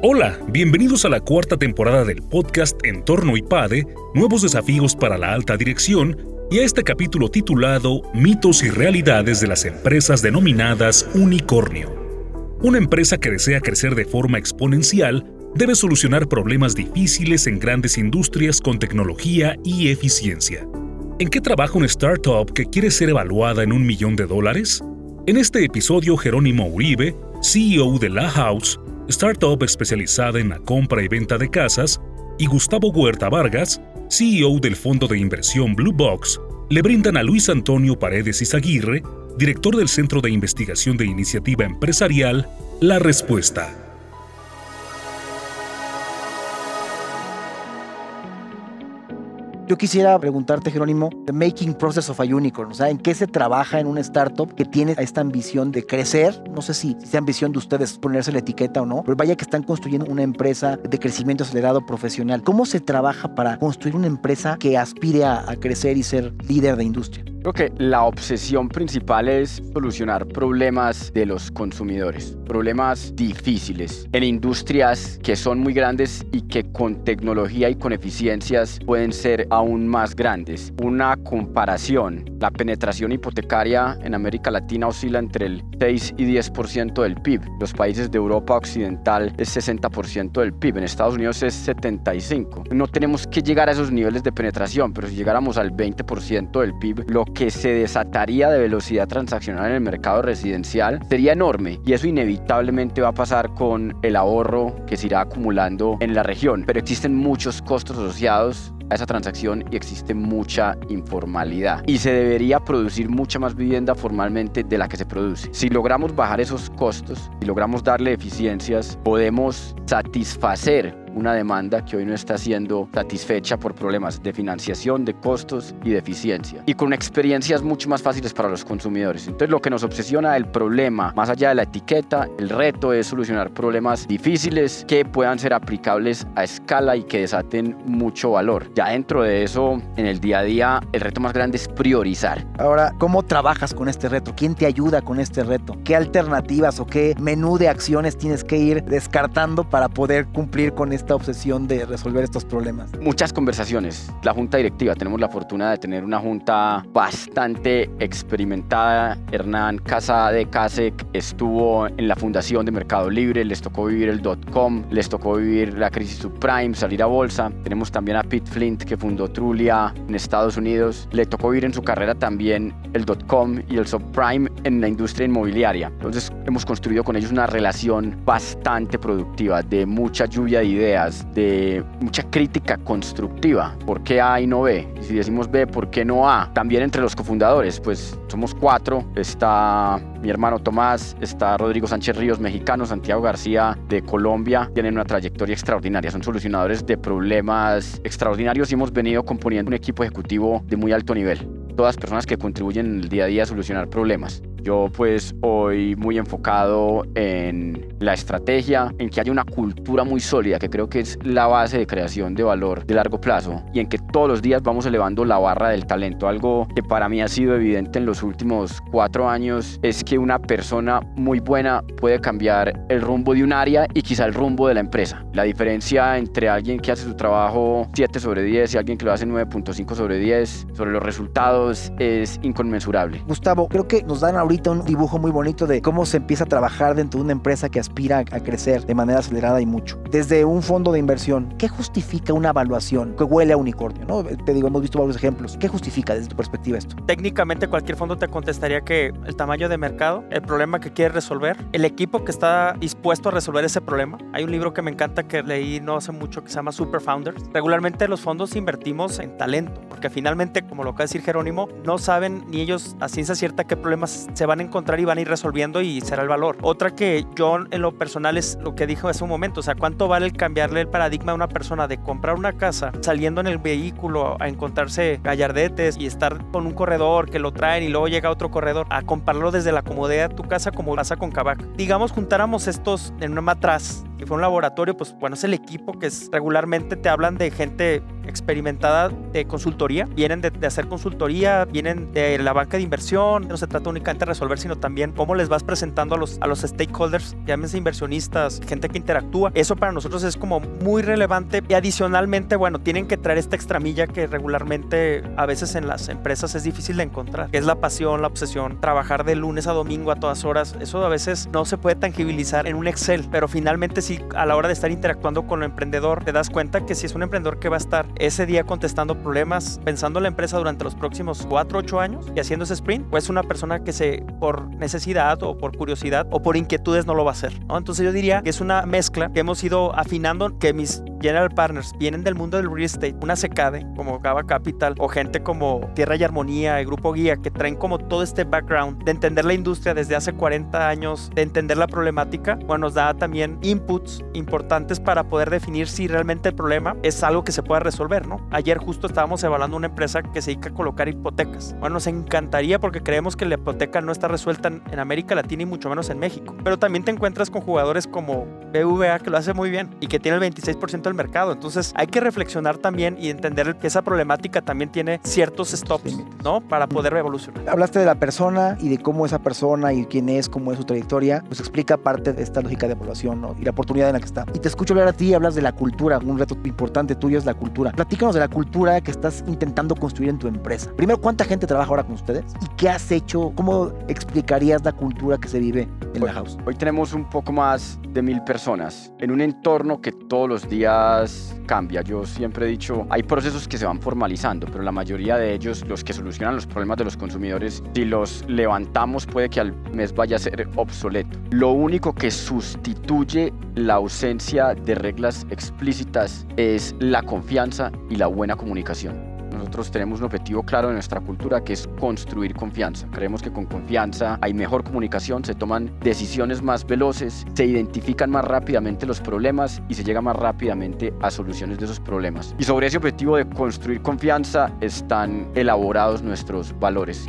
Hola, bienvenidos a la cuarta temporada del podcast Entorno IPADE, Nuevos Desafíos para la Alta Dirección, y a este capítulo titulado Mitos y Realidades de las Empresas denominadas Unicornio. Una empresa que desea crecer de forma exponencial debe solucionar problemas difíciles en grandes industrias con tecnología y eficiencia. ¿En qué trabaja una startup que quiere ser evaluada en un millón de dólares? En este episodio, Jerónimo Uribe, CEO de La House, startup especializada en la compra y venta de casas, y Gustavo Huerta Vargas, CEO del fondo de inversión Blue Box, le brindan a Luis Antonio Paredes Izaguirre, director del Centro de Investigación de Iniciativa Empresarial, la respuesta. Yo quisiera preguntarte, Jerónimo, the making process of a unicorn, o sea, ¿en qué se trabaja en una startup que tiene esta ambición de crecer? No sé si, si ambición de ustedes ponerse la etiqueta o no, pero vaya que están construyendo una empresa de crecimiento acelerado profesional. ¿Cómo se trabaja para construir una empresa que aspire a crecer y ser líder de industria? Creo que la obsesión principal es solucionar problemas de los consumidores, problemas difíciles en industrias que son muy grandes y que con tecnología y con eficiencias pueden ser aún más grandes. Una comparación, la penetración hipotecaria en América Latina oscila entre el 6 y 10% del PIB. Los países de Europa Occidental es 60% del PIB, en Estados Unidos es 75%. No tenemos que llegar a esos niveles de penetración, pero si llegáramos al 20% del PIB, lo que se desataría de velocidad transaccional en el mercado residencial sería enorme y eso inevitablemente va a pasar con el ahorro que se irá acumulando en la región. Pero existen muchos costos asociados a esa transacción y existe mucha informalidad. Y se debería producir mucha más vivienda formalmente de la que se produce. Si logramos bajar esos costos, si logramos darle eficiencias, podemos satisfacer una demanda que hoy no está siendo satisfecha por problemas de financiación, de costos y de eficiencia. Y con experiencias mucho más fáciles para los consumidores. Entonces lo que nos obsesiona el problema, más allá de la etiqueta, el reto es solucionar problemas difíciles que puedan ser aplicables a escala y que desaten mucho valor. Ya dentro de eso, en el día a día, el reto más grande es priorizar. Ahora, ¿cómo trabajas con este reto? ¿Quién te ayuda con este reto? ¿Qué alternativas o qué menú de acciones tienes que ir descartando para poder cumplir con esta obsesión de resolver estos problemas? Muchas conversaciones. La junta directiva, tenemos la fortuna de tener una junta bastante experimentada. Hernán Casa de Casec estuvo en la fundación de Mercado Libre, les tocó vivir el dot com, les tocó vivir la crisis subprime, salir a bolsa. Tenemos también a Pete Flint que fundó Trulia en Estados Unidos. Le tocó vivir en su carrera también el dot com y el subprime en la industria inmobiliaria. Entonces hemos construido con ellos una relación bastante productiva de mucha lluvia de ideas, de mucha crítica constructiva. ¿Por qué A y no B? Y si decimos B, ¿por qué no A? También entre los cofundadores, pues somos cuatro. Está mi hermano Tomás, está Rodrigo Sánchez Ríos, mexicano, Santiago García de Colombia. Tienen una trayectoria extraordinaria, son solucionadores de problemas extraordinarios y hemos venido componiendo un equipo ejecutivo de muy alto nivel. Todas personas que contribuyen en el día a día a solucionar problemas. Yo pues hoy muy enfocado en la estrategia, en que haya una cultura muy sólida, que creo que es la base de creación de valor de largo plazo, y en que todos los días vamos elevando la barra del talento. Algo que para mí ha sido evidente en los últimos cuatro años es que una persona muy buena puede cambiar el rumbo de un área y quizá el rumbo de la empresa. La diferencia entre alguien que hace su trabajo 7 sobre 10 y alguien que lo hace 9.5 sobre 10 sobre los resultados es inconmensurable. Gustavo, creo que nos dan ahorita un dibujo muy bonito de cómo se empieza a trabajar dentro de una empresa que aspira a crecer de manera acelerada y mucho. Desde un fondo de inversión, ¿qué justifica una evaluación que huele a unicornio? ¿no? Te digo, hemos visto varios ejemplos. ¿Qué justifica desde tu perspectiva esto? Técnicamente cualquier fondo te contestaría que el tamaño de mercado, el problema que quiere resolver, el equipo que está dispuesto a resolver ese problema. Hay un libro que me encanta que leí no hace mucho que se llama Super Founders. Regularmente los fondos invertimos en talento, porque finalmente, como lo acaba de decir Jerónimo, no saben ni ellos a ciencia cierta qué problemas se van a encontrar y van a ir resolviendo y será el valor. Otra que yo en lo personal es lo que dijo hace un momento, o sea, ¿cuánto vale el cambiarle el paradigma a una persona de comprar una casa saliendo en el vehículo a encontrarse gallardetes y estar con un corredor que lo traen y luego llega otro corredor a comprarlo desde la comodidad de tu casa como pasa con Kavak? Digamos, juntáramos estos en una matraz Si fue un laboratorio, pues bueno, es el equipo que es, regularmente te hablan de gente experimentada de consultoría. Vienen de, hacer consultoría, vienen de la banca de inversión. No se trata únicamente de resolver, sino también cómo les vas presentando a los, a los stakeholders, llámense inversionistas, gente que interactúa. Eso para nosotros es como muy relevante y adicionalmente, bueno, tienen que traer esta extramilla que regularmente a veces en las empresas es difícil de encontrar, que es la pasión, la obsesión, trabajar de lunes a domingo a todas horas. Eso a veces no se puede tangibilizar en un Excel, pero finalmente sí a la hora de estar interactuando con el emprendedor te das cuenta que si es un emprendedor que va a estar ese día contestando problemas, pensando en la empresa durante los próximos 4 8 años y haciendo ese sprint, pues una persona que se por necesidad o por curiosidad o por inquietudes no lo va a hacer. Entonces yo diría que es una mezcla que hemos ido afinando, que mis general partners vienen del mundo del real estate, una secade como Gaba Capital o gente como Tierra y Armonía, el Grupo Guía, que traen como todo este background de entender la industria desde hace 40 años, de entender la problemática, bueno, nos da también inputs importantes para poder definir si realmente el problema es algo que se pueda resolver, ¿no? Ayer justo estábamos evaluando una empresa que se dedica a colocar hipotecas. Bueno, nos encantaría porque creemos que la hipoteca no está resuelta en América Latina y mucho menos en México. Pero también te encuentras con jugadores como BVA que lo hace muy bien y que tiene el 26% del mercado. Entonces hay que reflexionar también y entender que esa problemática también tiene ciertos stops, ¿no? Para poder evolucionar. Hablaste de la persona y de cómo esa persona y quién es, cómo es su trayectoria, pues explica parte de esta lógica de evaluación ¿no? y la oportunidad en la que está. Y te escucho hablar a ti, hablas de la cultura, un reto importante tuyo es la cultura. Platícanos de la cultura que estás intentando construir en tu empresa. Primero, ¿cuánta gente trabaja ahora con ustedes? ¿Y qué has hecho? ¿Cómo explicarías la cultura que se vive en la house? Hoy tenemos un poco más de mil personas en un entorno que todos los días cambia. Yo siempre he dicho, hay procesos que se van formalizando, pero la mayoría de ellos, los que solucionan los problemas de los consumidores, si los levantamos puede que al mes vaya a ser obsoleto. Lo único que sustituye la ausencia de reglas explícitas es la confianza y la buena comunicación. Nosotros tenemos un objetivo claro en nuestra cultura que es construir confianza. Creemos que con confianza hay mejor comunicación, se toman decisiones más veloces, se identifican más rápidamente los problemas y se llega más rápidamente a soluciones de esos problemas. Y sobre ese objetivo de construir confianza están elaborados nuestros valores.